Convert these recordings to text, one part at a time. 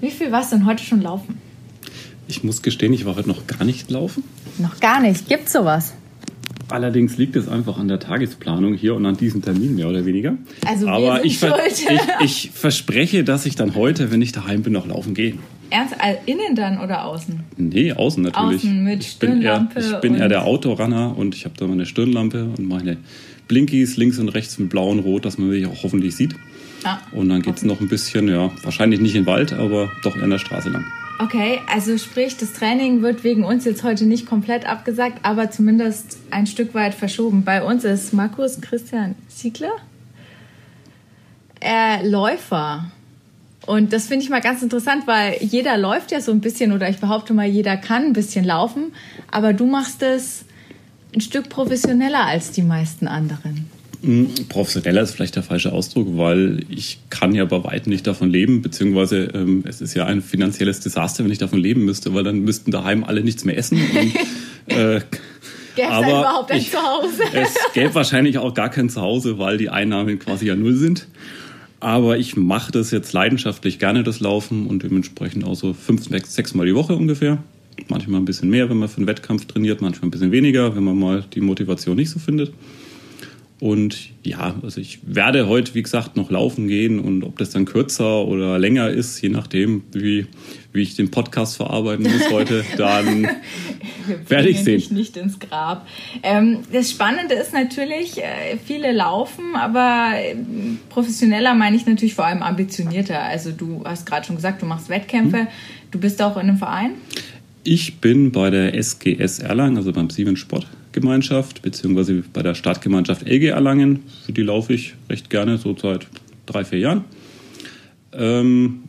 Wie viel warst du denn heute schon laufen? Ich muss gestehen, ich war heute noch gar nicht laufen. Noch gar nicht. Gibt's sowas? Allerdings liegt es einfach an der Tagesplanung hier und an diesem Termin mehr oder weniger. Also Aber ich, ver ich, ich verspreche, dass ich dann heute, wenn ich daheim bin, noch laufen gehe. Ernst, innen dann oder außen? Nee, außen natürlich. Außen mit ich bin eher, Stirnlampe ich bin eher der Autorunner und ich habe da meine Stirnlampe und meine Blinkies links und rechts mit blau und rot, dass man mich auch hoffentlich sieht. Und dann geht's noch ein bisschen, ja, wahrscheinlich nicht in den Wald, aber doch eher an der Straße lang. Okay, also sprich, das Training wird wegen uns jetzt heute nicht komplett abgesagt, aber zumindest ein Stück weit verschoben. Bei uns ist Markus Christian Ziegler, er Läufer. Und das finde ich mal ganz interessant, weil jeder läuft ja so ein bisschen oder ich behaupte mal, jeder kann ein bisschen laufen, aber du machst es ein Stück professioneller als die meisten anderen. Mm, Professioneller ist vielleicht der falsche Ausdruck, weil ich kann ja bei weitem nicht davon leben, beziehungsweise ähm, es ist ja ein finanzielles Desaster, wenn ich davon leben müsste, weil dann müssten daheim alle nichts mehr essen. Und, äh, Gäbe es überhaupt ein ich- Zuhause? es gäbe wahrscheinlich auch gar kein Zuhause, weil die Einnahmen quasi ja null sind. Aber ich mache das jetzt leidenschaftlich gerne, das Laufen und dementsprechend auch so fünf, sechs, sechs Mal die Woche ungefähr. Manchmal ein bisschen mehr, wenn man für einen Wettkampf trainiert, manchmal ein bisschen weniger, wenn man mal die Motivation nicht so findet. Und ja, also ich werde heute, wie gesagt, noch laufen gehen und ob das dann kürzer oder länger ist, je nachdem, wie, wie ich den Podcast verarbeiten muss heute, dann Werde ich sehen. dich nicht ins Grab. Ähm, das Spannende ist natürlich, äh, viele laufen, aber ähm, professioneller meine ich natürlich vor allem ambitionierter. Also du hast gerade schon gesagt, du machst Wettkämpfe. Hm. Du bist auch in einem Verein. Ich bin bei der SGS Erlangen, also beim Siemens Sportgemeinschaft, beziehungsweise bei der Stadtgemeinschaft LG Erlangen. Für die laufe ich recht gerne, so seit drei, vier Jahren. Ähm,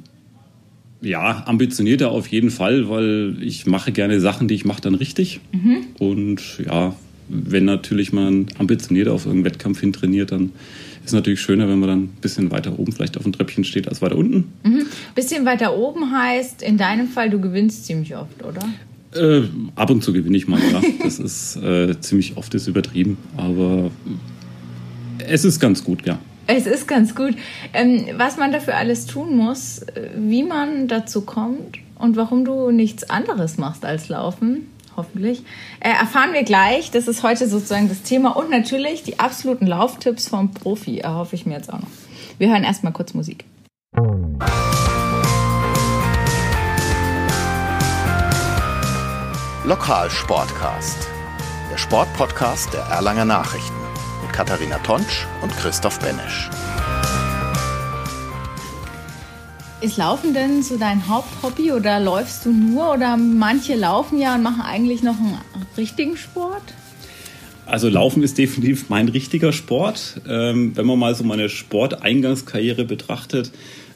ja, ambitionierter auf jeden Fall, weil ich mache gerne Sachen, die ich mache dann richtig. Und ja, wenn natürlich man ambitionierter auf irgendeinen Wettkampf hin trainiert, dann ist es natürlich schöner, wenn man dann ein bisschen weiter oben vielleicht auf dem Treppchen steht als weiter unten. Bisschen weiter oben heißt, in deinem Fall, du gewinnst ziemlich oft, oder? Äh, ab und zu gewinne ich mal, ja. Das ist äh, ziemlich oft ist übertrieben, aber es ist ganz gut, ja. Es ist ganz gut. Ähm, was man dafür alles tun muss, äh, wie man dazu kommt und warum du nichts anderes machst als Laufen, hoffentlich, äh, erfahren wir gleich. Das ist heute sozusagen das Thema und natürlich die absoluten Lauftipps vom Profi, erhoffe ich mir jetzt auch noch. Wir hören erstmal kurz Musik. Lokalsportcast. Der Sportpodcast der Erlanger Nachrichten mit Katharina Tonsch und Christoph Benesch. Ist Laufen denn so dein Haupthobby oder läufst du nur oder manche laufen ja und machen eigentlich noch einen richtigen Sport? Also Laufen ist definitiv mein richtiger Sport. Ähm, wenn man mal so meine Sporteingangskarriere betrachtet,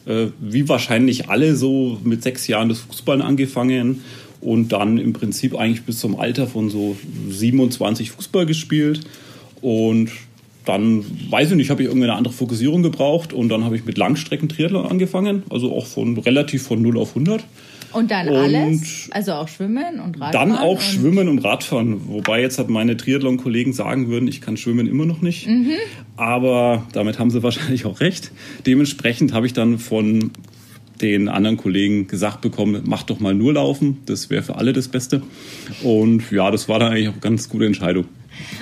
äh, wie wahrscheinlich alle so mit sechs Jahren das Fußballen angefangen und dann im Prinzip eigentlich bis zum Alter von so 27 Fußball gespielt und dann, weiß ich nicht, habe ich irgendwie eine andere Fokussierung gebraucht und dann habe ich mit Langstrecken-Triathlon angefangen, also auch von relativ von 0 auf 100. Und dann Und alles? Also auch Schwimmen und Radfahren? Dann auch und Schwimmen und Radfahren. Wobei jetzt hat meine Triathlon-Kollegen sagen würden, ich kann Schwimmen immer noch nicht. Mhm. Aber damit haben sie wahrscheinlich auch recht. Dementsprechend habe ich dann von den anderen Kollegen gesagt bekommen, mach doch mal nur Laufen. Das wäre für alle das Beste. Und ja, das war dann eigentlich auch eine ganz gute Entscheidung.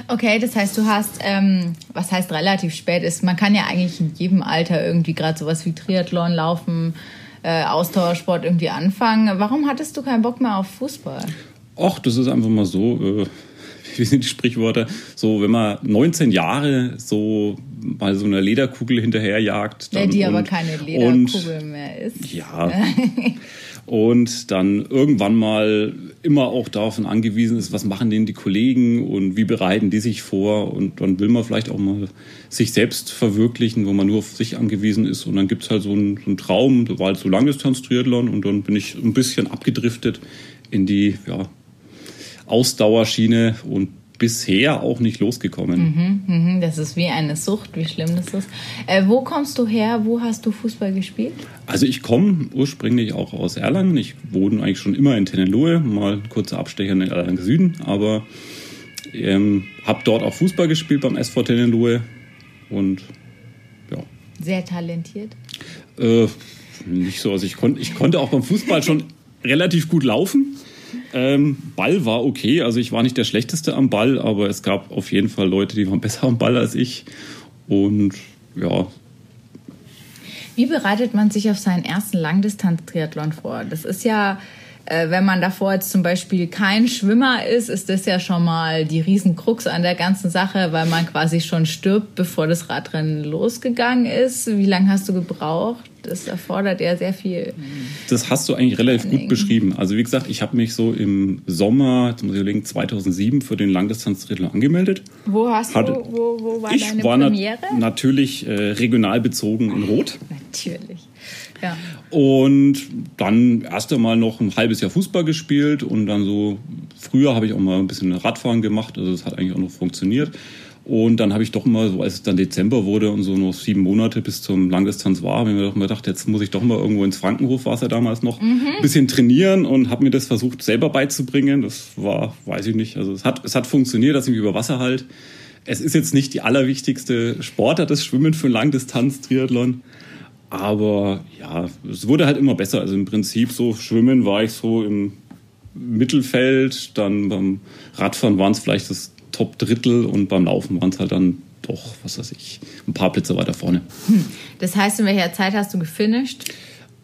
Okay, das heißt, du hast, ähm, was heißt relativ spät ist, man kann ja eigentlich in jedem Alter irgendwie gerade sowas wie Triathlon, Laufen, äh, Ausdauersport irgendwie anfangen. Warum hattest du keinen Bock mehr auf Fußball? Ach, das ist einfach mal so, äh, wie sind die Sprichworte? So, wenn man 19 Jahre so mal so einer Lederkugel hinterherjagt. Ja, dann die aber und- keine und- Lederkugel mehr ist. Ja. und dann irgendwann mal immer auch davon angewiesen ist, was machen denn die Kollegen und wie bereiten die sich vor und dann will man vielleicht auch mal sich selbst verwirklichen, wo man nur auf sich angewiesen ist und dann gibt's halt so einen, so einen Traum, da war halt so Langdistanz-Triathlon und dann bin ich ein bisschen abgedriftet in die ja, Ausdauerschiene und bisher auch nicht losgekommen. Mhm, das ist wie eine Sucht, wie schlimm das ist. Äh, wo kommst du her? Wo hast du Fußball gespielt? Also ich komme ursprünglich auch aus Erlangen. Ich wohne eigentlich schon immer in Tennenlohe, mal ein kurzer Abstecher in den Erlangen Süden, aber ähm, habe dort auch Fußball gespielt beim SV Tennenlohe und ja, Sehr talentiert. äh, Nicht so. Also ich, kon ich konnte auch beim Fußball schon relativ gut laufen. Ähm, Ball war okay, also ich war nicht der Schlechteste am Ball, aber es gab auf jeden Fall Leute, die waren besser am Ball als ich. Und ja. Wie bereitet man sich auf seinen ersten Langdistanz-Triathlon vor? Das ist ja äh, wenn man davor jetzt zum Beispiel kein Schwimmer ist, ist das ja schon mal die Riesenkrux an der ganzen Sache, weil man quasi schon stirbt, bevor das Radrennen losgegangen ist. Wie lange hast du gebraucht? Das erfordert ja sehr viel. Das hast du eigentlich relativ gut beschrieben. Also wie gesagt, ich habe mich so im Sommer, jetzt muss ich überlegen, 2007 für den Langdistanz-Triathlon angemeldet. Wo hast Hatte, du, wo, wo war ich deine war Premiere? nat natürlich äh, regional bezogen in Rot. Natürlich. Ja. Und dann erst einmal noch ein halbes Jahr Fußball gespielt und dann so, früher habe ich auch mal ein bisschen Radfahren gemacht, also das hat eigentlich auch noch funktioniert. Und dann habe ich doch mal, so als es dann Dezember wurde und so noch sieben Monate bis zum Langdistanz war, habe ich mir doch mal gedacht, jetzt muss ich doch mal irgendwo ins Frankenhof, war es ja damals noch, Mhm. ein bisschen trainieren und habe mir das versucht selber beizubringen. Das war, weiß ich nicht, also es hat, es hat funktioniert, dass ich mich über Wasser halt. Es ist jetzt nicht die allerwichtigste Sportart, das Schwimmen für Langdistanz-Triathlon. Aber ja, es wurde halt immer besser. Also im Prinzip so Schwimmen war ich so im Mittelfeld, dann beim Radfahren waren es vielleicht das Top-Drittel und beim Laufen waren es halt dann doch, was weiß ich, ein paar Plätze weiter vorne. Das heißt, in welcher Zeit hast du gefinisht?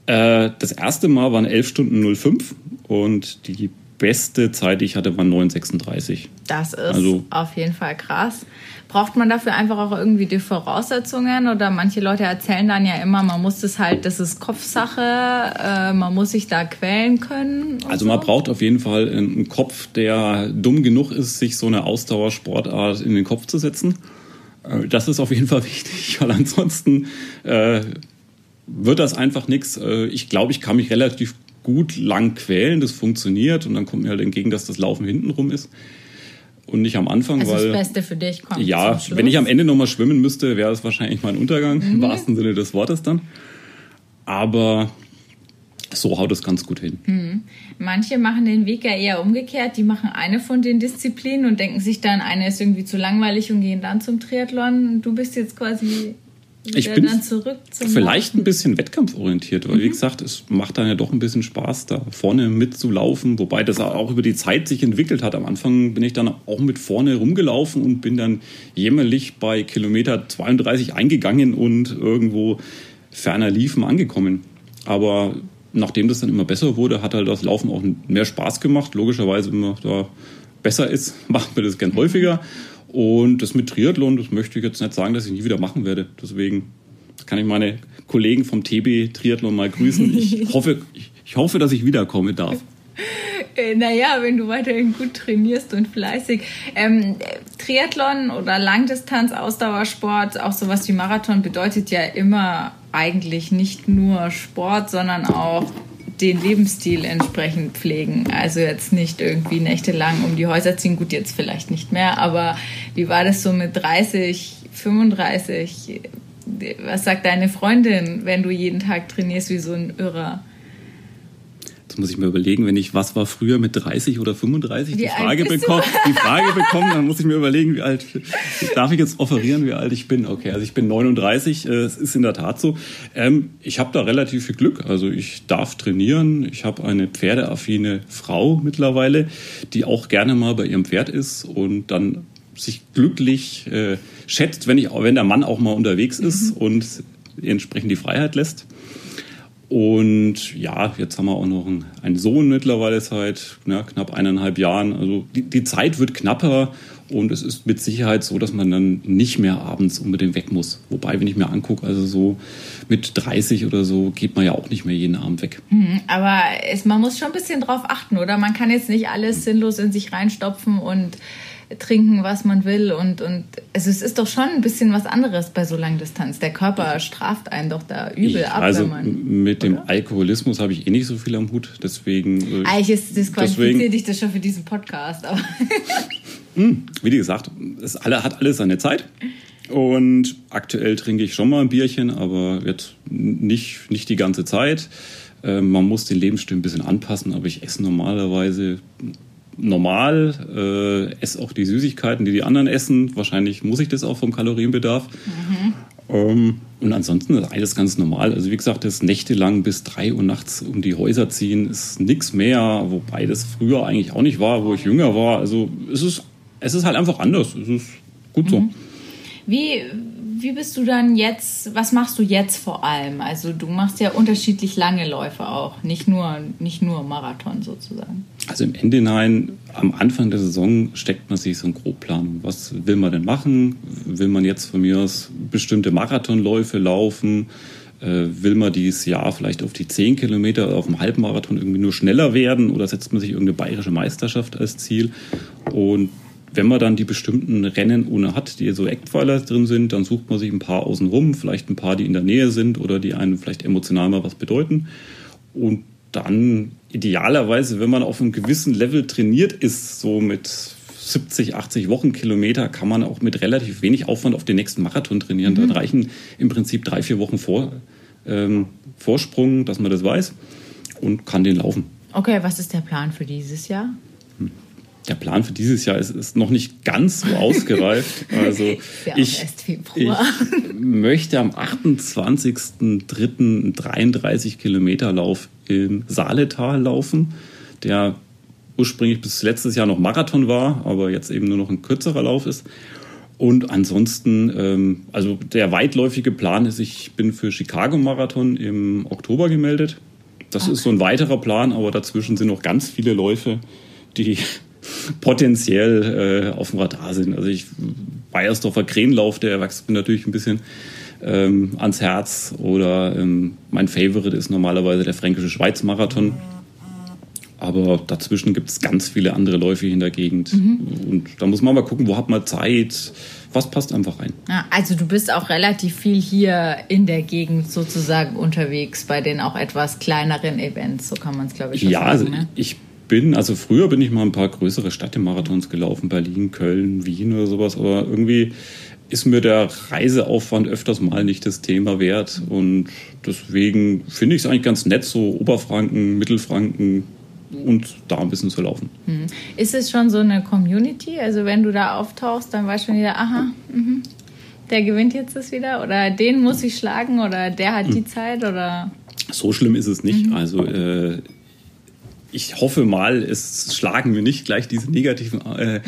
Äh, das erste Mal waren 11 Stunden 05 und die beste Zeit, die ich hatte, war 9,36. Das ist Also- auf jeden Fall krass. Braucht man dafür einfach auch irgendwie die Voraussetzungen? Oder manche Leute erzählen dann ja immer, man muss das halt, das ist Kopfsache, äh, man muss sich da quälen können. Also so. man braucht auf jeden Fall einen Kopf, der dumm genug ist, sich so eine Ausdauersportart in den Kopf zu setzen. Äh, Das ist auf jeden Fall wichtig, weil ansonsten äh, wird das einfach nichts. Ich glaube, ich kann mich relativ gut lang quälen, das funktioniert und dann kommt mir halt entgegen, dass das Laufen hintenrum ist und nicht am Anfang, Also weil das Beste für dich kommt ja, wenn ich am Ende nochmal schwimmen müsste, wäre es wahrscheinlich mein Untergang, im wahrsten Sinne des Wortes dann. Aber so haut es ganz gut hin. Manche machen den Weg ja eher umgekehrt. Die machen eine von den Disziplinen und denken sich dann, eine ist irgendwie zu langweilig und gehen dann zum Triathlon. Du bist jetzt quasi Ich bin Vielleicht Laufen. ein bisschen wettkampforientiert, weil wie gesagt, es macht dann ja doch ein bisschen Spaß, da vorne mitzulaufen, wobei das auch über die Zeit sich entwickelt hat. Am Anfang bin ich dann auch mit vorne rumgelaufen und bin dann jämmerlich bei Kilometer 32 eingegangen und irgendwo ferner liefen angekommen. Aber nachdem das dann immer besser wurde, hat halt das Laufen auch mehr Spaß gemacht. Logischerweise, wenn man da besser ist, macht man das gern häufiger. Und das mit Triathlon, das möchte ich jetzt nicht sagen, dass ich nie wieder machen werde. Deswegen kann ich meine Kollegen vom TB Triathlon mal grüßen. Ich hoffe, ich, ich hoffe, dass ich wiederkommen darf. Äh, Naja, wenn du weiterhin gut trainierst und fleißig. Ähm, Triathlon oder Langdistanz, Ausdauersport, auch sowas wie Marathon bedeutet ja immer eigentlich nicht nur Sport, sondern auch den Lebensstil entsprechend pflegen. Also jetzt nicht irgendwie nächtelang um die Häuser ziehen, gut, jetzt vielleicht nicht mehr, aber wie war das so mit 30, 35? Was sagt deine Freundin, wenn du jeden Tag trainierst wie so ein Irrer? Jetzt muss ich mir überlegen, wenn ich, was war früher mit 30 oder 35 Wie die Frage bist du? bekomme, die Frage bekomme, dann muss ich mir überlegen, wie alt, darf ich jetzt offerieren, wie alt ich bin? Okay, also ich bin 39, äh, es ist in der Tat so. Ähm, ich habe da relativ viel Glück, also ich darf trainieren, ich habe eine pferdeaffine Frau mittlerweile, die auch gerne mal bei ihrem Pferd ist und dann sich glücklich äh, schätzt, wenn, ich, wenn der Mann auch mal unterwegs ist Mhm. und entsprechend die Freiheit lässt. Und ja, jetzt haben wir auch noch einen, Sohn mittlerweile seit ja, knapp eineinhalb Jahren. Also die, die Zeit wird knapper und es ist mit Sicherheit so, dass man dann nicht mehr abends unbedingt weg muss. Wobei, wenn ich mir angucke, also so mit 30 oder so geht man ja auch nicht mehr jeden Abend weg. Mhm, Aber es, man muss schon ein bisschen drauf achten, oder? Man kann jetzt nicht alles sinnlos in sich reinstopfen und trinken, was man will. Und, und also es ist doch schon ein bisschen was anderes bei so Langdistanz. Der Körper straft einen doch da übel Ich, ab, also wenn man. mit dem oder? Alkoholismus habe ich eh nicht so viel am Hut. Deswegen, äh, Eigentlich ist disqualifiziert Deswegen- dich das schon für diesen Podcast. Aber wie gesagt, es alle, hat alles seine Zeit. Und aktuell trinke ich schon mal ein Bierchen, aber jetzt nicht, nicht die ganze Zeit. Äh, man muss den Lebensstil ein bisschen anpassen, aber ich esse normalerweise normal, äh, esse auch die Süßigkeiten, die die anderen essen. Wahrscheinlich muss ich das auch vom Kalorienbedarf. Ähm, und ansonsten ist alles ganz normal. Also wie gesagt, das nächtelang bis drei Uhr nachts um die Häuser ziehen ist nichts mehr, wobei das früher eigentlich auch nicht war, wo ich jünger war. Also es ist, es ist halt einfach anders. Es ist gut so. Mhm. Wie, wie bist du dann jetzt, was machst du jetzt vor allem? Also du machst ja unterschiedlich lange Läufe auch, nicht nur, nicht nur Marathon sozusagen. Also im Ende hinein, am Anfang der Saison steckt man sich so ein Grobplan. Was will man denn machen? Will man jetzt von mir aus bestimmte Marathonläufe laufen? Äh, will man dieses Jahr vielleicht auf die 10 Kilometer oder auf dem Halbmarathon irgendwie nur schneller werden oder setzt man sich irgendeine bayerische Meisterschaft als Ziel? Und wenn man dann die bestimmten Rennen ohne hat, die so Eckpfeiler drin sind, dann sucht man sich ein paar außenrum, vielleicht ein paar, die in der Nähe sind oder die einem vielleicht emotional mal was bedeuten. Und dann idealerweise, wenn man auf einem gewissen Level trainiert ist, so mit 70, 80 Wochenkilometer, kann man auch mit relativ wenig Aufwand auf den nächsten Marathon trainieren. Mhm. Dann reichen im Prinzip drei, vier Wochen vor, ähm, Vorsprung, dass man das weiß und kann den laufen. Okay, was ist der Plan für dieses Jahr? der Plan für dieses Jahr ist, ist noch nicht ganz so ausgereift. Also ich, ich, möchte am 28.03. 33 Kilometer Lauf im Saaletal laufen, der ursprünglich bis letztes Jahr noch Marathon war, aber jetzt eben nur noch ein kürzerer Lauf ist. Und ansonsten, ähm, also der weitläufige Plan ist, ich bin für Chicago Marathon im Oktober gemeldet. Das okay. ist so ein weiterer Plan, aber dazwischen sind noch ganz viele Läufe, die potenziell äh, auf dem Radar sind. Also ich Bayersdorfer Krähenlauf, der wächst mir natürlich ein bisschen ähm, ans Herz. Oder ähm, mein Favorite ist normalerweise der Fränkische Schweiz-Marathon. Aber dazwischen gibt es ganz viele andere Läufe in der Gegend. Mhm. Und da muss man mal gucken, wo hat man Zeit, was passt einfach rein. Ja, also du bist auch relativ viel hier in der Gegend sozusagen unterwegs bei den auch etwas kleineren Events, so kann man es glaube ich ja, sagen. Also ne? ich bin, also früher bin ich mal ein paar größere Städtemarathons gelaufen, Berlin, Köln, Wien oder sowas, aber irgendwie ist mir der Reiseaufwand öfters mal nicht das Thema wert und deswegen finde ich es eigentlich ganz nett, so Oberfranken, Mittelfranken und da ein bisschen zu laufen. Hm. Ist es schon so eine Community? Also wenn du da auftauchst, dann weiß schon jeder, aha, mh, der gewinnt jetzt das wieder oder den muss ich schlagen oder der hat die hm. Zeit oder... So schlimm ist es nicht. Mhm. Also äh, ich hoffe mal, es schlagen mir nicht gleich diese negativen äh,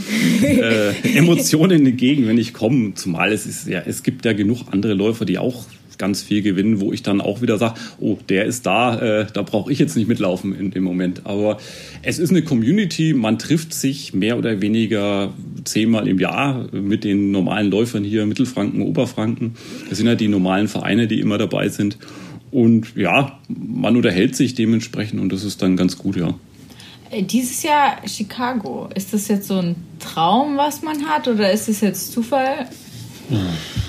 äh, Emotionen entgegen, wenn ich komme. Zumal es ist ja, es gibt ja genug andere Läufer, die auch ganz viel gewinnen, wo ich dann auch wieder sage, oh, der ist da, äh, da brauche ich jetzt nicht mitlaufen in dem Moment. Aber es ist eine Community, man trifft sich mehr oder weniger zehnmal im Jahr mit den normalen Läufern hier, Mittelfranken, Oberfranken. Das sind ja die normalen Vereine, die immer dabei sind. Und ja, man unterhält sich dementsprechend und das ist dann ganz gut, ja. Äh, dieses Jahr Chicago, ist das jetzt so ein Traum, was man hat oder ist es jetzt Zufall?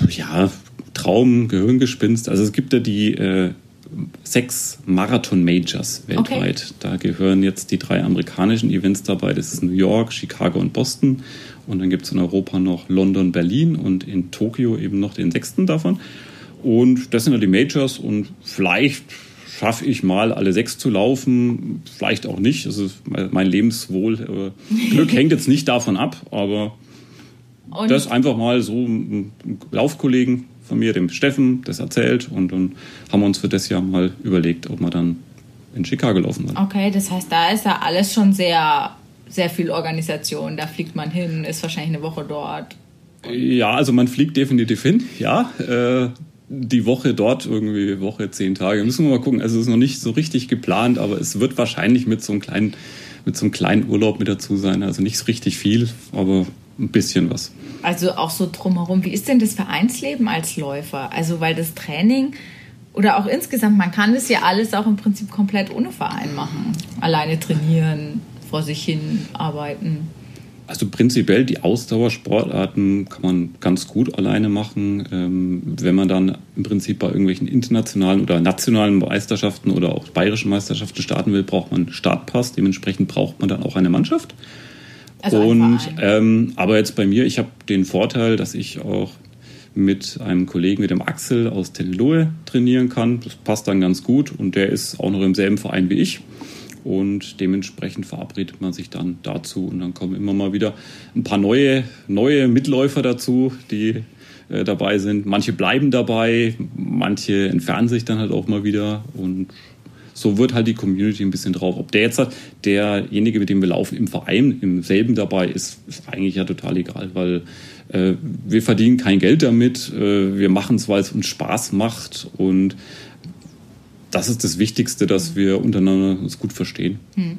Ja, Traum, Gehirngespinst. Also es gibt ja die äh, sechs Marathon-Majors weltweit. Okay. Da gehören jetzt die drei amerikanischen Events dabei. Das ist New York, Chicago und Boston. Und dann gibt es in Europa noch London, Berlin und in Tokio eben noch den sechsten davon. Und das sind ja die Majors und vielleicht schaffe ich mal alle sechs zu laufen, vielleicht auch nicht. Also mein Lebenswohl, äh, Glück hängt jetzt nicht davon ab, aber und das einfach mal so ein Laufkollegen von mir, dem Steffen, das erzählt und dann haben wir uns für das Jahr mal überlegt, ob wir dann in Chicago laufen wollen. Okay, das heißt, da ist ja alles schon sehr, sehr viel Organisation. Da fliegt man hin, ist wahrscheinlich eine Woche dort. Ja, also man fliegt definitiv hin, ja. Äh, die Woche dort irgendwie, Woche, zehn Tage. Müssen wir mal gucken. Also es ist noch nicht so richtig geplant, aber es wird wahrscheinlich mit so einem kleinen, mit so einem kleinen Urlaub mit dazu sein. Also nicht so richtig viel, aber ein bisschen was. Also auch so drumherum. Wie ist denn das Vereinsleben als Läufer? Also weil das Training oder auch insgesamt, man kann das ja alles auch im Prinzip komplett ohne Verein machen. Alleine trainieren, vor sich hin arbeiten. Also prinzipiell die Ausdauersportarten kann man ganz gut alleine machen. Ähm, wenn man dann im Prinzip bei irgendwelchen internationalen oder nationalen Meisterschaften oder auch bayerischen Meisterschaften starten will, braucht man Startpass. Dementsprechend braucht man dann auch eine Mannschaft. Also Und ähm, aber jetzt bei mir, ich habe den Vorteil, dass ich auch mit einem Kollegen, mit dem Axel aus Tennelohe trainieren kann. Das passt dann ganz gut und der ist auch noch im selben Verein wie ich und dementsprechend verabredet man sich dann dazu und dann kommen immer mal wieder ein paar neue, neue Mitläufer dazu, die äh, dabei sind. Manche bleiben dabei, manche entfernen sich dann halt auch mal wieder und so wird halt die Community ein bisschen drauf. Ob der jetzt hat, derjenige, mit dem wir laufen, im Verein, im selben dabei ist, ist eigentlich ja total egal, weil äh, wir verdienen kein Geld damit, äh, wir machen es, weil es uns Spaß macht und das ist das Wichtigste, dass wir untereinander uns gut verstehen. Hm.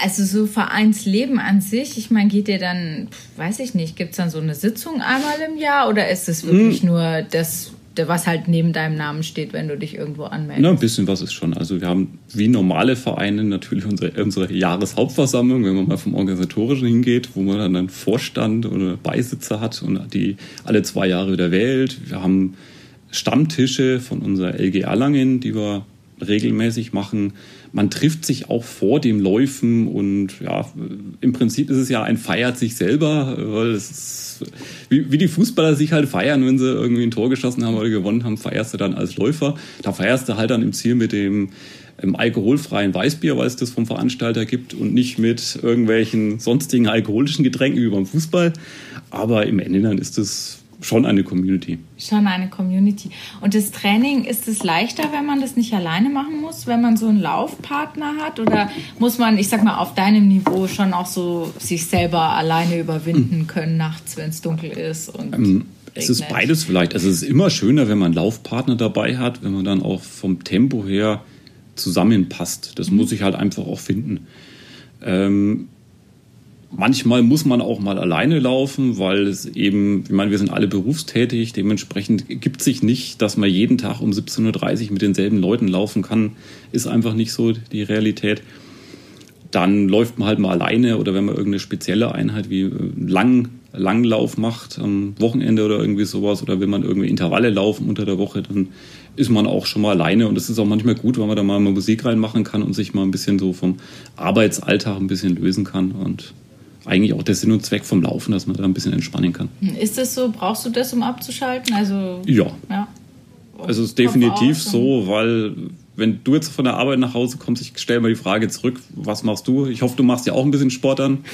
Also so Vereinsleben an sich, ich meine, geht ihr dann, weiß ich nicht, gibt es dann so eine Sitzung einmal im Jahr oder ist es wirklich hm. nur das was halt neben deinem Namen steht, wenn du dich irgendwo anmeldest. Na, ein bisschen was ist schon. Also wir haben wie normale Vereine natürlich unsere, unsere Jahreshauptversammlung, wenn man mal vom Organisatorischen hingeht, wo man dann einen Vorstand oder Beisitzer hat und die alle zwei Jahre wieder wählt. Wir haben Stammtische von unserer LG Erlangen, die wir regelmäßig machen. Man trifft sich auch vor dem Läufen und ja, im Prinzip ist es ja ein feiert sich selber, weil es ist, wie, wie die Fußballer sich halt feiern, wenn sie irgendwie ein Tor geschossen haben oder gewonnen haben, feierst du dann als Läufer. Da feierst du halt dann im Ziel mit dem im alkoholfreien Weißbier, weil es das vom Veranstalter gibt und nicht mit irgendwelchen sonstigen alkoholischen Getränken wie beim Fußball. Aber im Ende dann ist es schon eine Community. Schon eine Community. Und das Training, ist es leichter, wenn man das nicht alleine machen muss, wenn man so einen Laufpartner hat? Oder muss man, ich sag mal, auf deinem Niveau schon auch so sich selber alleine überwinden können nachts, wenn es dunkel ist? Und ähm, es ist beides vielleicht. Also es ist immer schöner, wenn man einen Laufpartner dabei hat, wenn man dann auch vom Tempo her zusammenpasst. Das mhm. muss ich halt einfach auch finden. Ähm, Manchmal muss man auch mal alleine laufen, weil es eben, ich meine, wir sind alle berufstätig, dementsprechend gibt sich nicht, dass man jeden Tag um 17.30 Uhr mit denselben Leuten laufen kann. Ist einfach nicht so die Realität. Dann läuft man halt mal alleine oder wenn man irgendeine spezielle Einheit wie äh, Lang, Langlauf macht am Wochenende oder irgendwie sowas oder wenn man irgendwie Intervalle laufen unter der Woche, dann ist man auch schon mal alleine und es ist auch manchmal gut, weil man da mal Musik reinmachen kann und sich mal ein bisschen so vom Arbeitsalltag ein bisschen lösen kann und eigentlich auch der Sinn und Zweck vom Laufen, dass man da ein bisschen entspannen kann. Ist das so? Brauchst du das, um abzuschalten? Also, ja. ja. Also es ist definitiv so, weil wenn du jetzt von der Arbeit nach Hause kommst, ich stelle mal die Frage zurück, was machst du? Ich hoffe, du machst ja auch ein bisschen Sport an.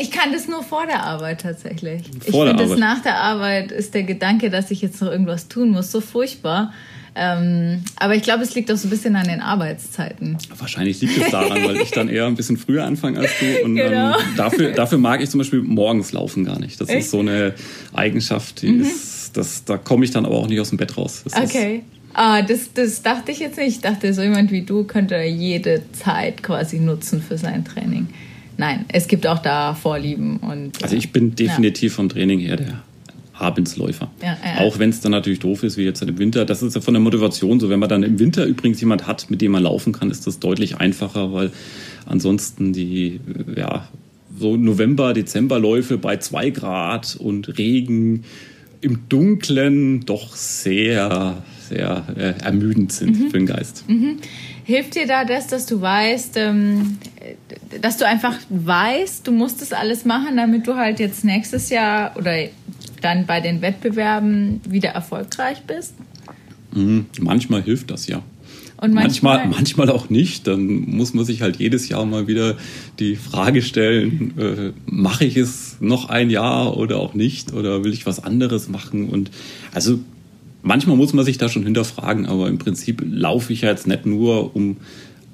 Ich kann das nur vor der Arbeit tatsächlich. Vor ich finde das nach der Arbeit ist der Gedanke, dass ich jetzt noch irgendwas tun muss, so furchtbar. Ähm, aber ich glaube, es liegt auch so ein bisschen an den Arbeitszeiten. Wahrscheinlich liegt es daran, weil ich dann eher ein bisschen früher anfange als du. Und genau. dafür, dafür mag ich zum Beispiel morgens laufen gar nicht. Das Echt? ist so eine Eigenschaft, die mhm. ist, das, da komme ich dann aber auch nicht aus dem Bett raus. Das okay. Ah, das, das dachte ich jetzt nicht. Ich dachte, so jemand wie du könnte jede Zeit quasi nutzen für sein Training. Nein, es gibt auch da Vorlieben. Und, also ich bin definitiv ja. vom Training her der Abendsläufer. Ja, ja. Auch wenn es dann natürlich doof ist, wie jetzt im Winter. Das ist ja von der Motivation so. Wenn man dann im Winter übrigens jemand hat, mit dem man laufen kann, ist das deutlich einfacher, weil ansonsten die, ja, so November, Dezemberläufe bei zwei Grad und Regen im Dunkeln doch sehr, sehr äh, ermüdend sind mhm. für den Geist. Mhm. Hilft dir da das, dass du weißt, ähm, dass du einfach weißt, du musst das alles machen, damit du halt jetzt nächstes Jahr oder dann bei den Wettbewerben wieder erfolgreich bist? Mhm, manchmal hilft das ja. Und manchmal, manchmal, manchmal, auch nicht. Dann muss man sich halt jedes Jahr mal wieder die Frage stellen, äh, mache ich es noch ein Jahr oder auch nicht? Oder will ich was anderes machen? Und also manchmal muss man sich da schon hinterfragen, aber im Prinzip laufe ich ja jetzt nicht nur, um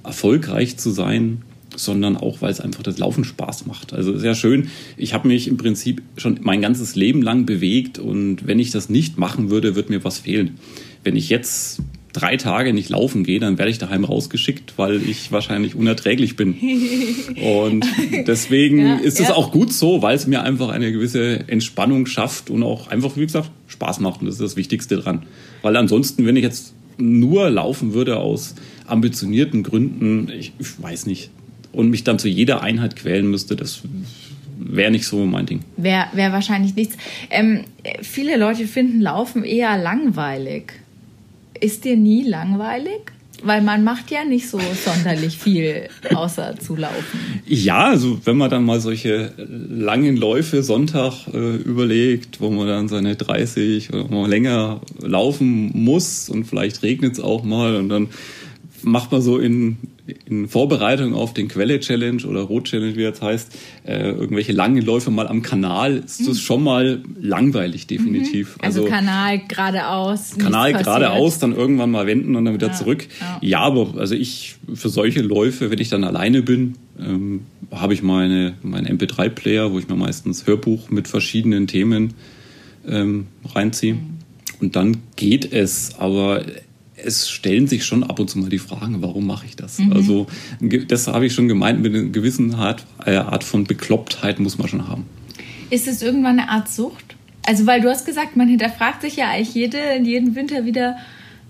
erfolgreich zu sein, sondern auch, weil es einfach das Laufen Spaß macht. Also sehr schön. Ich habe mich im Prinzip schon mein ganzes Leben lang bewegt und wenn ich das nicht machen würde, wird mir was fehlen. Wenn ich jetzt drei Tage nicht laufen gehe, dann werde ich daheim rausgeschickt, weil ich wahrscheinlich unerträglich bin. Und deswegen ja, ist es ja. auch gut so, weil es mir einfach eine gewisse Entspannung schafft und auch einfach, wie gesagt, Spaß macht. Und das ist das Wichtigste dran. Weil ansonsten, wenn ich jetzt nur laufen würde aus ambitionierten Gründen, ich, ich weiß nicht, und mich dann zu jeder Einheit quälen müsste, das wäre nicht so mein Ding. Wäre wär wahrscheinlich nichts. Ähm, viele Leute finden Laufen eher langweilig. Ist dir nie langweilig? Weil man macht ja nicht so sonderlich viel, außer zu laufen. Ja, also wenn man dann mal solche langen Läufe Sonntag äh, überlegt, wo man dann seine 30 oder mal länger laufen muss und vielleicht regnet es auch mal und dann macht man so in, in Vorbereitung auf den Quelle-Challenge oder Rot-Challenge, wie das heißt, äh, irgendwelche langen Läufe mal am Kanal, ist das mhm. schon mal langweilig, definitiv. Mhm. Also, also, Kanal geradeaus. Kanal geradeaus, dann irgendwann mal wenden und dann wieder ja, zurück. Ja. ja. aber also ich, für solche Läufe, wenn ich dann alleine bin, ähm, habe ich meine, meinen MP3-Player, wo ich mir meistens Hörbuch mit verschiedenen Themen ähm, reinziehe. Mhm. Und dann geht es, aber es stellen sich schon ab und zu mal die Fragen, warum mache ich das? Mhm. Also das habe ich schon gemeint, mit einer gewissen Art, äh, Art von Beklopptheit muss man schon haben. Ist es irgendwann eine Art Sucht? Also weil du hast gesagt, man hinterfragt sich ja eigentlich jede, jeden Winter wieder,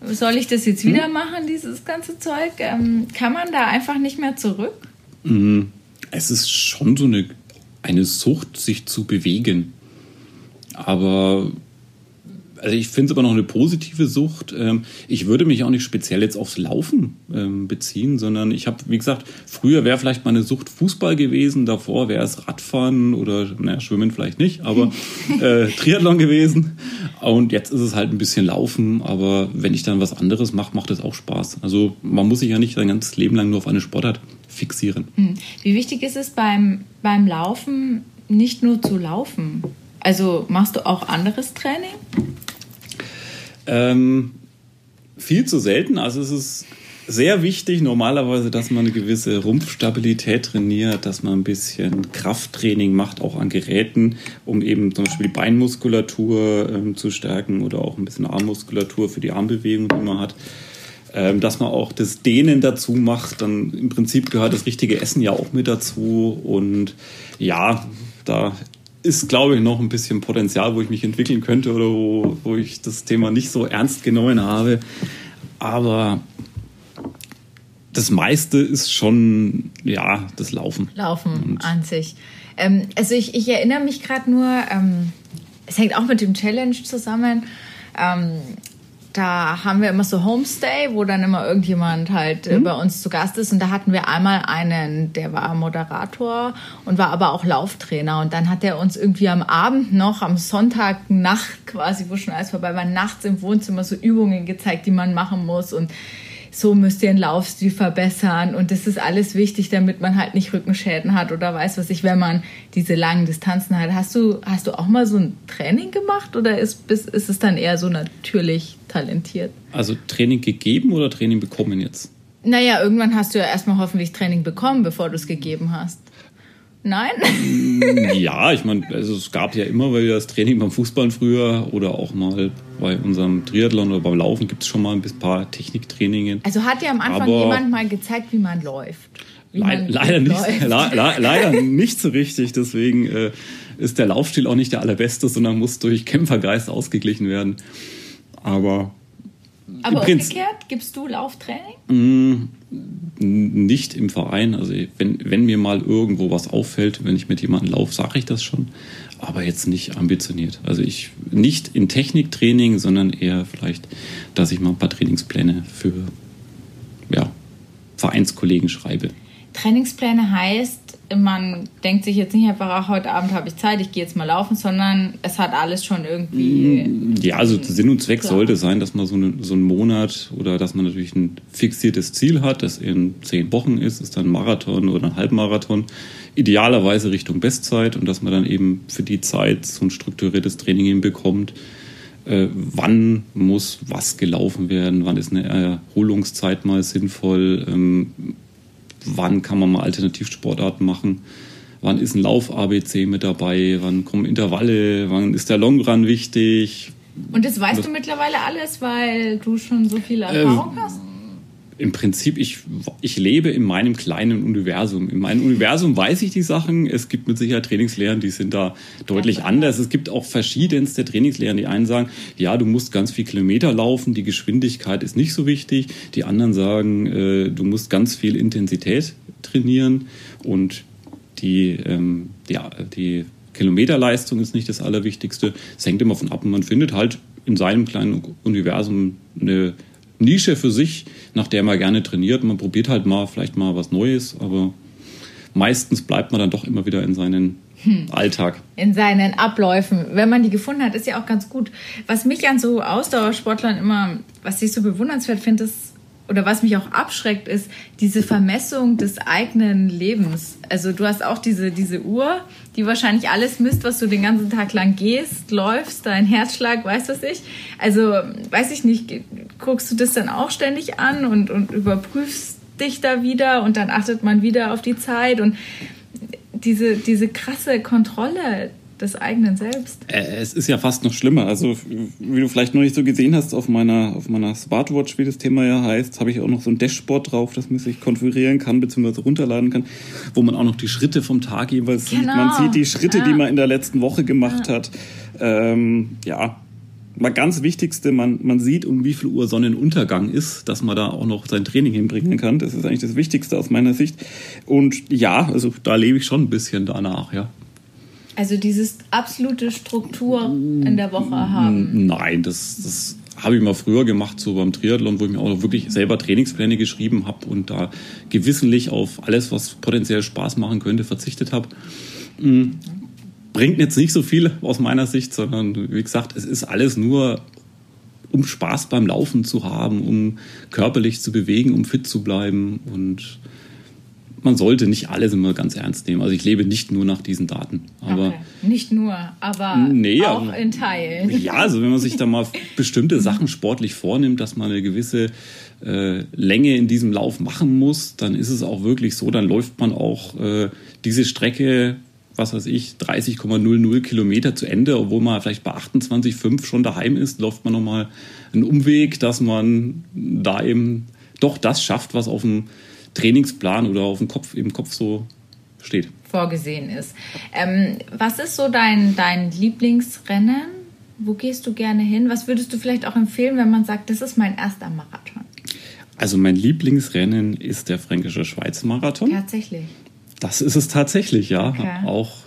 soll ich das jetzt wieder mhm. machen, dieses ganze Zeug? Ähm, kann man da einfach nicht mehr zurück? Mhm. Es ist schon so eine, eine Sucht, sich zu bewegen. Aber also ich finde es aber noch eine positive Sucht. Ähm, ich würde mich auch nicht speziell jetzt aufs Laufen ähm, beziehen, sondern ich habe, wie gesagt, früher wäre vielleicht meine Sucht Fußball gewesen, davor wäre es Radfahren oder, naja, Schwimmen vielleicht nicht, aber äh, Triathlon gewesen. Und jetzt ist es halt ein bisschen Laufen, aber wenn ich dann was anderes mache, macht es auch Spaß. Also man muss sich ja nicht sein ganzes Leben lang nur auf eine Sportart fixieren. Hm. Wie wichtig ist es beim, beim Laufen, nicht nur zu laufen? Also machst du auch anderes Training? Ähm, viel zu selten. Also es ist sehr wichtig normalerweise, dass man eine gewisse Rumpfstabilität trainiert, dass man ein bisschen Krafttraining macht, auch an Geräten, um eben zum Beispiel die Beinmuskulatur ähm, zu stärken oder auch ein bisschen Armmuskulatur für die Armbewegung, die man hat. Ähm, dass man auch das Dehnen dazu macht, dann im Prinzip gehört das richtige Essen ja auch mit dazu. Und ja, da ist, glaube ich, noch ein bisschen Potenzial, wo ich mich entwickeln könnte oder wo, wo ich das Thema nicht so ernst genommen habe. Aber das meiste ist schon, ja, das Laufen. Laufen Und an sich. Ähm, also ich, ich erinnere mich gerade nur, ähm, es hängt auch mit dem Challenge zusammen. Ähm, da haben wir immer so Homestay, wo dann immer irgendjemand halt mhm. bei uns zu Gast ist. Und da hatten wir einmal einen, der war Moderator und war aber auch Lauftrainer. Und dann hat er uns irgendwie am Abend noch, am Sonntag Nacht quasi, wo schon alles vorbei war, nachts im Wohnzimmer so Übungen gezeigt, die man machen muss. Und so müsst ihr den Laufstil verbessern und das ist alles wichtig, damit man halt nicht Rückenschäden hat oder weiß was ich, wenn man diese langen Distanzen hat. Hast du, hast du auch mal so ein Training gemacht oder ist, ist es dann eher so natürlich talentiert? Also Training gegeben oder Training bekommen jetzt? Naja, irgendwann hast du ja erstmal hoffentlich Training bekommen, bevor du es gegeben hast. Nein? Mm, ja, ich meine, also es gab ja immer wieder das Training beim Fußball früher oder auch mal bei unserem Triathlon oder beim Laufen gibt es schon mal ein paar Techniktrainingen. Also hat dir am Anfang Aber jemand mal gezeigt, wie man läuft? Wie man leider, nicht, le le leider nicht so richtig. Deswegen äh, ist der Laufstil auch nicht der allerbeste, sondern muss durch Kämpfergeist ausgeglichen werden. Aber aber umgekehrt, gibst du Lauftraining? Nicht im Verein. Also wenn, wenn mir mal irgendwo was auffällt, wenn ich mit jemandem laufe, sage ich das schon. Aber jetzt nicht ambitioniert. Also ich nicht in Techniktraining, sondern eher vielleicht, dass ich mal ein paar Trainingspläne für ja, Vereinskollegen schreibe. Trainingspläne heißt, man denkt sich jetzt nicht einfach, ach, heute Abend habe ich Zeit, ich gehe jetzt mal laufen, sondern es hat alles schon irgendwie. Mm, ja, also Sinn und Zweck klar. sollte sein, dass man so, eine, so einen Monat oder dass man natürlich ein fixiertes Ziel hat, das in zehn Wochen ist, ist dann ein Marathon oder ein Halbmarathon, idealerweise Richtung Bestzeit und dass man dann eben für die Zeit so ein strukturiertes Training hinbekommt. Äh, wann muss was gelaufen werden, wann ist eine Erholungszeit mal sinnvoll, ähm, wann kann man mal Alternativsportarten machen, wann ist ein Lauf-ABC mit dabei, wann kommen Intervalle, wann ist der Longrun wichtig. Und das weißt das, du mittlerweile alles, weil du schon so viel Erfahrung äh, hast? Im Prinzip, ich, ich lebe in meinem kleinen Universum. In meinem Universum weiß ich die Sachen. Es gibt mit Sicherheit Trainingslehren, die sind da deutlich ja, anders. Es gibt auch verschiedenste Trainingslehren. Die einen sagen, ja, du musst ganz viel Kilometer laufen, die Geschwindigkeit ist nicht so wichtig. Die anderen sagen, äh, du musst ganz viel Intensität trainieren und die, ähm, die, die Kilometerleistung ist nicht das Allerwichtigste. Es hängt immer von ab und man findet halt in seinem kleinen Universum eine Nische für sich, nach der man gerne trainiert. Man probiert halt mal vielleicht mal was Neues, aber meistens bleibt man dann doch immer wieder in seinen hm. Alltag. In seinen Abläufen. Wenn man die gefunden hat, ist ja auch ganz gut. Was mich an so Ausdauersportlern immer, was ich so bewundernswert finde, ist, oder was mich auch abschreckt, ist diese Vermessung des eigenen Lebens. Also du hast auch diese, diese Uhr, die wahrscheinlich alles misst, was du den ganzen Tag lang gehst, läufst, dein Herzschlag, weiß was ich. Also weiß ich nicht, guckst du das dann auch ständig an und, und überprüfst dich da wieder und dann achtet man wieder auf die Zeit und diese, diese krasse Kontrolle, des eigenen Selbst. Äh, es ist ja fast noch schlimmer. Also, wie du vielleicht noch nicht so gesehen hast, auf meiner, auf meiner Smartwatch, wie das Thema ja heißt, habe ich auch noch so ein Dashboard drauf, das man sich konfigurieren kann, bzw. runterladen kann, wo man auch noch die Schritte vom Tag jeweils genau. sieht. Man sieht die Schritte, ja. die man in der letzten Woche gemacht ja. hat. Ähm, ja, mal ganz Wichtigste, man, man sieht, um wie viel Uhr Sonnenuntergang ist, dass man da auch noch sein Training hinbringen kann. Das ist eigentlich das Wichtigste aus meiner Sicht. Und ja, also da lebe ich schon ein bisschen danach, ja. Also dieses absolute Struktur in der Woche haben. Nein, das, das habe ich mal früher gemacht, so beim Triathlon, wo ich mir auch wirklich selber Trainingspläne geschrieben habe und da gewissentlich auf alles, was potenziell Spaß machen könnte, verzichtet habe. Hm, bringt jetzt nicht so viel aus meiner Sicht, sondern wie gesagt, es ist alles nur, um Spaß beim Laufen zu haben, um körperlich zu bewegen, um fit zu bleiben und man sollte nicht alles immer ganz ernst nehmen. Also ich lebe nicht nur nach diesen Daten. Aber okay. Nicht nur, aber nee, auch aber, in Teilen. Ja, also wenn man sich da mal bestimmte Sachen sportlich vornimmt, dass man eine gewisse äh, Länge in diesem Lauf machen muss, dann ist es auch wirklich so, dann läuft man auch äh, diese Strecke was weiß ich, 30,00 Kilometer zu Ende, obwohl man vielleicht bei 28,5 schon daheim ist, läuft man nochmal einen Umweg, dass man da eben doch das schafft, was auf dem Trainingsplan oder auf dem Kopf, im Kopf so steht. Vorgesehen ist. Ähm, was ist so dein, dein Lieblingsrennen? Wo gehst du gerne hin? Was würdest du vielleicht auch empfehlen, wenn man sagt, das ist mein erster Marathon? Also mein Lieblingsrennen ist der Fränkische Schweiz Marathon. Tatsächlich. Das ist es tatsächlich, ja. Okay. Auch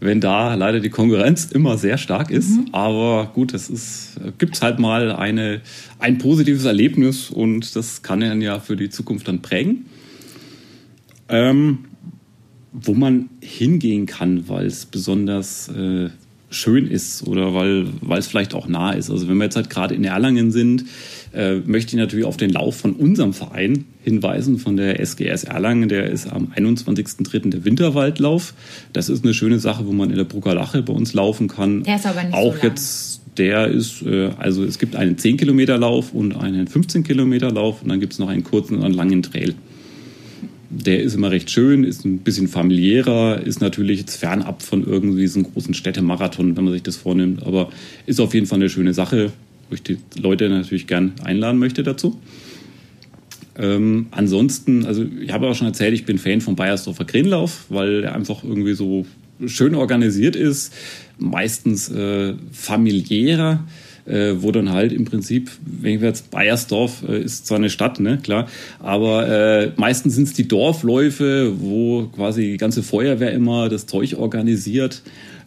wenn da leider die Konkurrenz immer sehr stark ist. Mhm. Aber gut, es ist, gibt halt mal eine, ein positives Erlebnis und das kann einen ja für die Zukunft dann prägen. Ähm, wo man hingehen kann, weil es besonders äh, schön ist oder weil, weil es vielleicht auch nah ist. Also wenn wir jetzt halt gerade in Erlangen sind, äh, möchte ich natürlich auf den Lauf von unserem Verein hinweisen, von der SGS Erlangen. Der ist am 21.03. der Winterwaldlauf. Das ist eine schöne Sache, wo man in der Bruckerlache bei uns laufen kann. Der ist aber nicht auch so lang. jetzt der ist, äh, also es gibt einen 10 Kilometer Lauf und einen 15 Kilometer Lauf und dann gibt es noch einen kurzen und einen langen Trail. Der ist immer recht schön, ist ein bisschen familiärer, ist natürlich jetzt fernab von irgendwie diesem großen Städtemarathon, wenn man sich das vornimmt, aber ist auf jeden Fall eine schöne Sache, wo ich die Leute natürlich gern einladen möchte dazu. Ähm, ansonsten, also ich habe auch schon erzählt, ich bin Fan vom Bayersdorfer Greenlauf, weil er einfach irgendwie so schön organisiert ist, meistens äh, familiärer äh, wo dann halt im Prinzip, wenn wir jetzt Bayersdorf äh, ist zwar eine Stadt, ne, klar, aber äh, meistens sind es die Dorfläufe, wo quasi die ganze Feuerwehr immer das Zeug organisiert.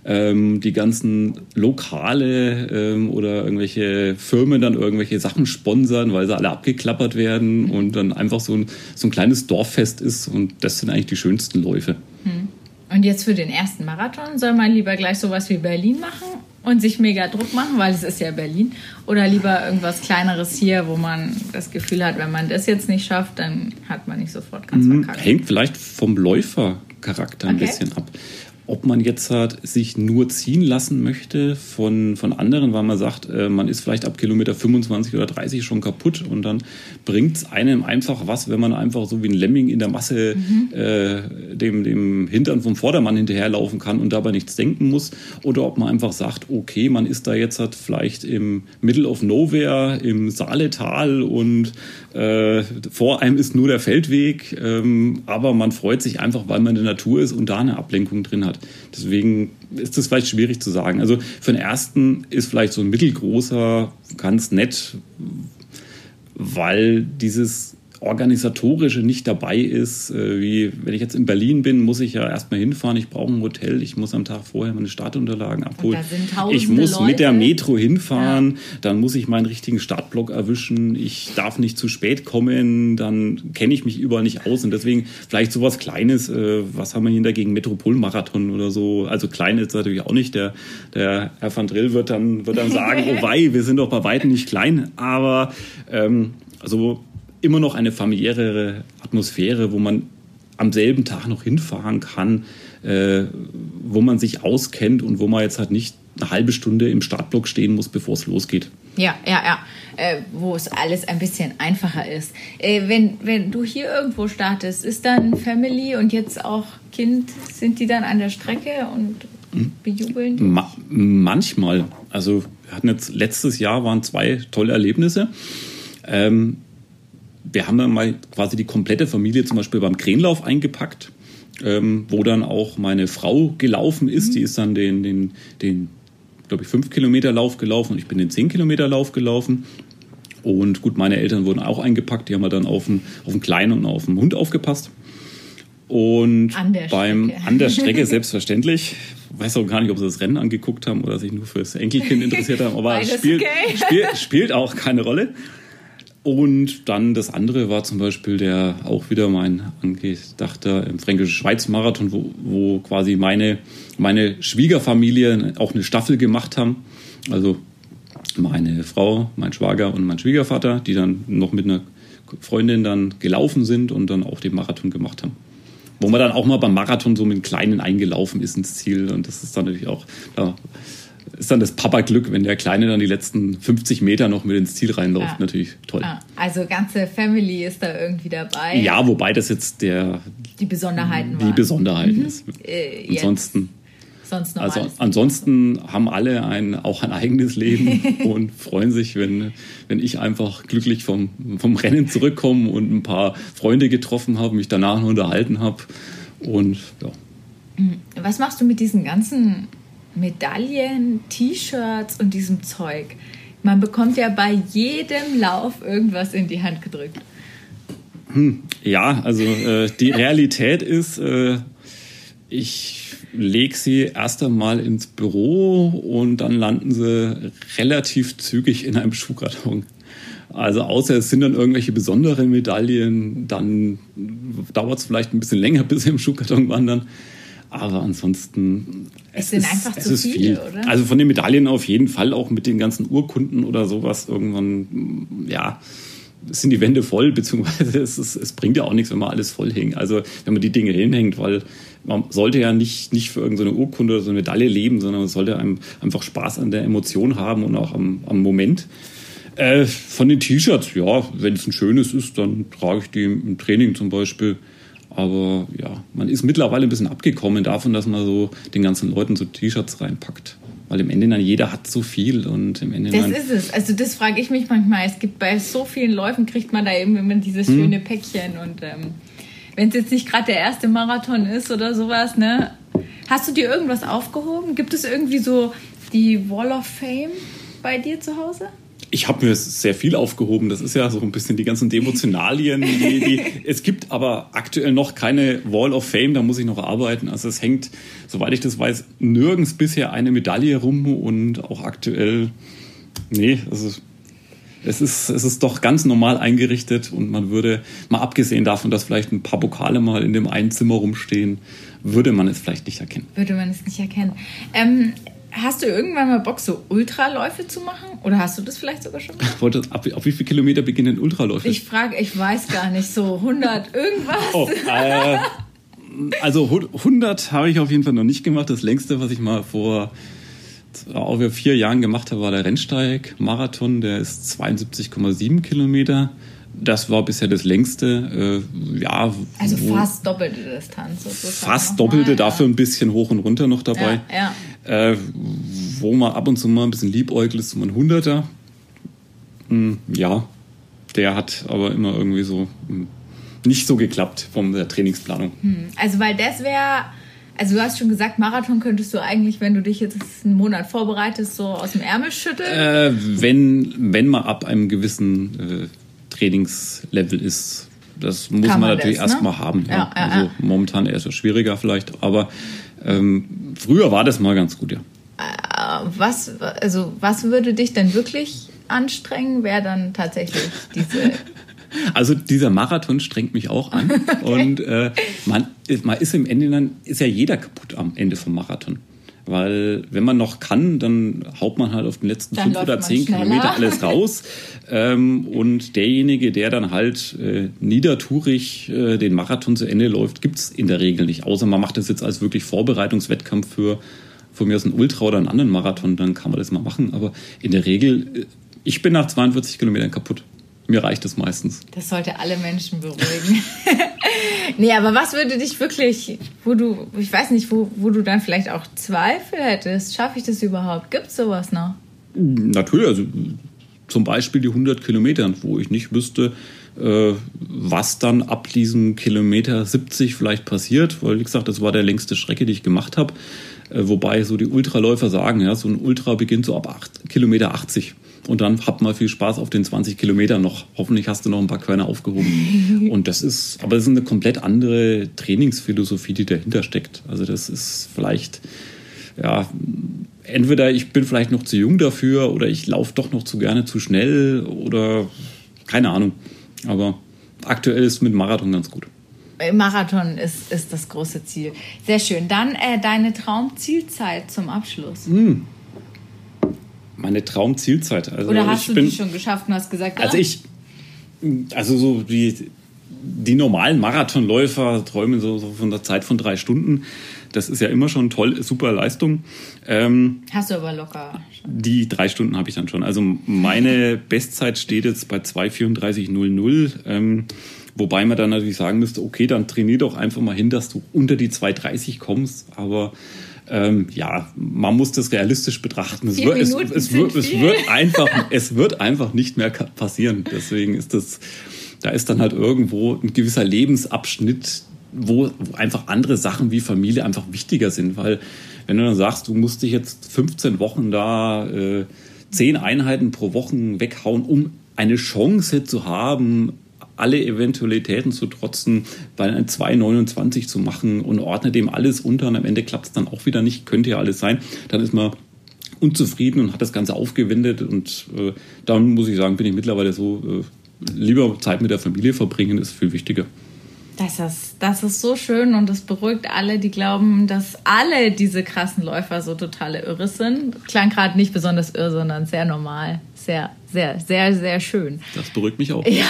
Ähm, die ganzen Lokale ähm, oder irgendwelche Firmen dann irgendwelche Sachen sponsern, weil sie alle abgeklappert werden und dann einfach so ein, so ein kleines Dorffest ist und das sind eigentlich die schönsten Läufe. Hm. Und jetzt für den ersten Marathon soll man lieber gleich sowas wie Berlin machen und sich mega Druck machen, weil es ist ja Berlin. Oder lieber irgendwas Kleineres hier, wo man das Gefühl hat, wenn man das jetzt nicht schafft, dann hat man nicht sofort ganz mhm. verkackt. Hängt vielleicht vom Läufercharakter ein okay. bisschen ab ob man jetzt halt sich nur ziehen lassen möchte von, von anderen, weil man sagt, äh, man ist vielleicht ab Kilometer 25 oder 30 schon kaputt und dann bringt es einem einfach was, wenn man einfach so wie ein Lemming in der Masse mhm. äh, dem, dem Hintern vom Vordermann hinterherlaufen kann und dabei nichts denken muss. Oder ob man einfach sagt, okay, man ist da jetzt halt vielleicht im Middle of Nowhere, im Saaletal und äh, vor einem ist nur der Feldweg, ähm, aber man freut sich einfach, weil man in der Natur ist und da eine Ablenkung drin hat. Deswegen ist das vielleicht schwierig zu sagen. Also für den ersten ist vielleicht so ein mittelgroßer ganz nett, weil dieses organisatorische nicht dabei ist. Äh, wie wenn ich jetzt in Berlin bin, muss ich ja erstmal hinfahren. Ich brauche ein Hotel. Ich muss am Tag vorher meine Startunterlagen abholen. Ich muss Leute. mit der Metro hinfahren. Ja. Dann muss ich meinen richtigen Startblock erwischen. Ich darf nicht zu spät kommen. Dann kenne ich mich überall nicht aus. Und deswegen vielleicht sowas Kleines. Äh, was haben wir hier dagegen? Metropolmarathon oder so. Also klein ist natürlich auch nicht. Der, der Herr van Drill wird dann, wird dann sagen, oh wei, wir sind doch bei weitem nicht klein. Aber ähm, also immer noch eine familiärere Atmosphäre, wo man am selben Tag noch hinfahren kann, äh, wo man sich auskennt und wo man jetzt halt nicht eine halbe Stunde im Startblock stehen muss, bevor es losgeht. Ja, ja, ja. Äh, wo es alles ein bisschen einfacher ist. Äh, wenn, wenn du hier irgendwo startest, ist dann Family und jetzt auch Kind, sind die dann an der Strecke und bejubeln? Dich? Ma manchmal. Also wir hatten jetzt letztes Jahr waren zwei tolle Erlebnisse. Ähm, wir haben dann mal quasi die komplette Familie zum Beispiel beim Krähenlauf eingepackt, ähm, wo dann auch meine Frau gelaufen ist. Mhm. Die ist dann den, den, den glaube ich, 5 Kilometer Lauf gelaufen und ich bin den 10 Kilometer Lauf gelaufen. Und gut, meine Eltern wurden auch eingepackt, die haben dann auf den, auf den Kleinen und auf den Hund aufgepasst. Und an beim an der Strecke selbstverständlich. Ich weiß auch gar nicht, ob sie das Rennen angeguckt haben oder sich nur fürs Enkelkind interessiert haben, aber spielt, okay. spielt, spielt auch keine Rolle. Und dann das andere war zum Beispiel der auch wieder mein angedachter Fränkische Schweiz-Marathon, wo, wo quasi meine, meine Schwiegerfamilie auch eine Staffel gemacht haben. Also meine Frau, mein Schwager und mein Schwiegervater, die dann noch mit einer Freundin dann gelaufen sind und dann auch den Marathon gemacht haben. Wo man dann auch mal beim Marathon so mit Kleinen eingelaufen ist ins Ziel. Und das ist dann natürlich auch, da ist dann das Papa-Glück, wenn der Kleine dann die letzten 50 Meter noch mit ins Ziel reinläuft. Ja. Natürlich toll. Ja. Also ganze Family ist da irgendwie dabei. Ja, wobei das jetzt der die Besonderheiten die waren. Besonderheiten mhm. ist. Äh, Ansonsten Sonst also ansonsten haben alle ein, auch ein eigenes Leben und freuen sich, wenn, wenn ich einfach glücklich vom, vom Rennen zurückkomme und ein paar Freunde getroffen habe, mich danach noch unterhalten habe. Und ja. Mhm. Was machst du mit diesen ganzen Medaillen, T-Shirts und diesem Zeug? Man bekommt ja bei jedem Lauf irgendwas in die Hand gedrückt. Hm, ja, also äh, die Realität ist, äh, ich lege sie erst einmal ins Büro und dann landen sie relativ zügig in einem Schuhkarton. Also außer es sind dann irgendwelche besonderen Medaillen, dann dauert es vielleicht ein bisschen länger, bis sie im Schuhkarton wandern. Aber ansonsten, es, es sind ist, einfach es zu viele, viel. Oder? Also von den Medaillen auf jeden Fall, auch mit den ganzen Urkunden oder sowas irgendwann, ja, sind die Wände voll, beziehungsweise es, ist, es bringt ja auch nichts, wenn man alles voll hängt. Also wenn man die Dinge hinhängt, weil man sollte ja nicht, nicht für irgendeine Urkunde oder so eine Medaille leben, sondern man sollte einem einfach Spaß an der Emotion haben und auch am, am Moment. Äh, von den T-Shirts, ja, wenn es ein schönes ist, dann trage ich die im Training zum Beispiel. Aber ja, man ist mittlerweile ein bisschen abgekommen davon, dass man so den ganzen Leuten so T-Shirts reinpackt. Weil im Ende dann jeder hat so viel und im Ende. Das ist es. Also das frage ich mich manchmal. Es gibt bei so vielen Läufen kriegt man da eben immer dieses hm. schöne Päckchen und ähm, wenn es jetzt nicht gerade der erste Marathon ist oder sowas, ne? Hast du dir irgendwas aufgehoben? Gibt es irgendwie so die Wall of Fame bei dir zu Hause? Ich habe mir sehr viel aufgehoben. Das ist ja so ein bisschen die ganzen Devotionalien. Die, die, es gibt aber aktuell noch keine Wall of Fame, da muss ich noch arbeiten. Also es hängt, soweit ich das weiß, nirgends bisher eine Medaille rum und auch aktuell, nee, also es ist, es ist doch ganz normal eingerichtet und man würde, mal abgesehen davon, dass vielleicht ein paar Pokale mal in dem einen Zimmer rumstehen, würde man es vielleicht nicht erkennen. Würde man es nicht erkennen. Ähm, hast du irgendwann mal Bock, so Ultraläufe zu machen? Oder hast du das vielleicht sogar schon gemacht? Wollte, ab, auf wie viele Kilometer beginnen Ultraläufe? Ich frage, ich weiß gar nicht, so 100 irgendwas. Oh, äh, also 100 habe ich auf jeden Fall noch nicht gemacht. Das längste, was ich mal vor auch vier Jahren gemacht habe, war der Rennsteig-Marathon. Der ist 72,7 Kilometer. Das war bisher das längste. Äh, ja, also fast doppelte Distanz. Fast doppelte, dafür ein bisschen hoch und runter noch dabei. Ja, ja. Äh, wo man ab und zu mal ein bisschen liebäugelt, ist so ein Hunderter. Hm, ja, der hat aber immer irgendwie so hm, nicht so geklappt von der Trainingsplanung. Hm, also weil das wäre also du hast schon gesagt, Marathon könntest du eigentlich, wenn du dich jetzt einen Monat vorbereitest, so aus dem Ärmel schütteln? Äh, wenn, wenn man ab einem gewissen äh, Trainingslevel ist. Das muss Kann man, man natürlich ne? erstmal haben. Ja. Ja, also ja. momentan eher so schwieriger vielleicht, aber ähm, früher war das mal ganz gut, ja. Äh, was, also, was würde dich denn wirklich anstrengen, wäre dann tatsächlich diese Also dieser Marathon strengt mich auch an. okay. Und äh, man, man ist im Ende dann, ist ja jeder kaputt am Ende vom Marathon. Weil wenn man noch kann, dann haut man halt auf den letzten dann fünf oder zehn schneller. Kilometer alles raus. ähm, und derjenige, der dann halt äh, niedertourig äh, den Marathon zu Ende läuft, gibt's in der Regel nicht. Außer man macht das jetzt als wirklich Vorbereitungswettkampf für von mir aus ein Ultra oder einen anderen Marathon, dann kann man das mal machen. Aber in der Regel, äh, ich bin nach 42 Kilometern kaputt. Mir reicht das meistens. Das sollte alle Menschen beruhigen. nee, aber was würde dich wirklich, wo du, ich weiß nicht, wo, wo du dann vielleicht auch Zweifel hättest, schaffe ich das überhaupt? Gibt es sowas noch? Natürlich, also zum Beispiel die 100 Kilometer, wo ich nicht wüsste, äh, was dann ab diesem Kilometer 70 vielleicht passiert, weil wie gesagt, das war der längste Strecke, die ich gemacht habe. Äh, wobei so die Ultraläufer sagen, ja, so ein Ultra beginnt so ab 8, Kilometer 80. Und dann habt mal viel Spaß auf den 20 Kilometern noch. Hoffentlich hast du noch ein paar Körner aufgehoben. Und das ist, aber das ist eine komplett andere Trainingsphilosophie, die dahinter steckt. Also das ist vielleicht, ja, entweder ich bin vielleicht noch zu jung dafür oder ich laufe doch noch zu gerne zu schnell oder keine Ahnung. Aber aktuell ist mit Marathon ganz gut. Marathon ist, ist das große Ziel. Sehr schön. Dann äh, deine Traumzielzeit zum Abschluss. Mm meine Traumzielzeit. Also Oder hast du bin, die schon geschafft und hast gesagt, ja? Also ich, also so die, die normalen Marathonläufer träumen so, so von der Zeit von drei Stunden. Das ist ja immer schon toll, super Leistung. Ähm, hast du aber locker. Schon. Die drei Stunden habe ich dann schon. Also meine Bestzeit steht jetzt bei 2,34,00. Ähm, wobei man dann natürlich sagen müsste, okay, dann trainier doch einfach mal hin, dass du unter die 2,30 kommst. Aber ähm, ja, man muss das realistisch betrachten. Es wird, es, es, wird, es, wird, einfach, es wird einfach nicht mehr passieren. Deswegen ist das, da ist dann halt irgendwo ein gewisser Lebensabschnitt, wo, wo einfach andere Sachen wie Familie einfach wichtiger sind. Weil wenn du dann sagst, du musst dich jetzt 15 Wochen da äh, 10 Einheiten pro Woche weghauen, um eine Chance zu haben, alle Eventualitäten zu trotzen, bei ein 2,29 zu machen und ordnet dem alles unter und am Ende klappt es dann auch wieder nicht, könnte ja alles sein, dann ist man unzufrieden und hat das Ganze aufgewendet und äh, dann muss ich sagen, bin ich mittlerweile so, äh, lieber Zeit mit der Familie verbringen ist viel wichtiger. Das ist, das ist so schön und das beruhigt alle, die glauben, dass alle diese krassen Läufer so totale Irre sind. Klang gerade nicht besonders irre, sondern sehr normal. Sehr, sehr, sehr, sehr schön. Das beruhigt mich auch. Ja,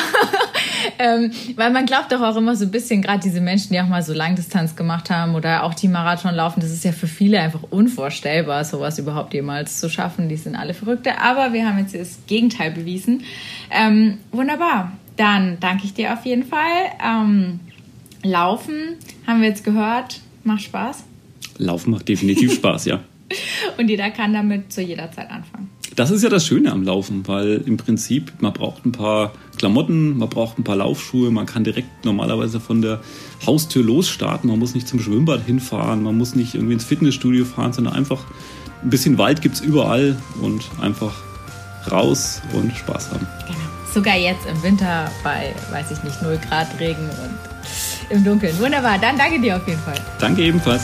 ähm, weil man glaubt doch auch immer so ein bisschen, gerade diese Menschen, die auch mal so Langdistanz gemacht haben oder auch die Marathon laufen, das ist ja für viele einfach unvorstellbar, sowas überhaupt jemals zu schaffen. Die sind alle Verrückte. Aber wir haben jetzt das Gegenteil bewiesen. Ähm, wunderbar. Dann danke ich dir auf jeden Fall. Ähm, Laufen, haben wir jetzt gehört, macht Spaß. Laufen macht definitiv Spaß, ja. Und jeder kann damit zu jeder Zeit anfangen. Das ist ja das Schöne am Laufen, weil im Prinzip man braucht ein paar Klamotten, man braucht ein paar Laufschuhe, man kann direkt normalerweise von der Haustür losstarten, man muss nicht zum Schwimmbad hinfahren, man muss nicht irgendwie ins Fitnessstudio fahren, sondern einfach ein bisschen Wald gibt es überall und einfach raus und Spaß haben. Genau. Sogar jetzt im Winter bei, weiß ich nicht, 0 Grad Regen und im Dunkeln. Wunderbar, dann danke dir auf jeden Fall. Danke ebenfalls.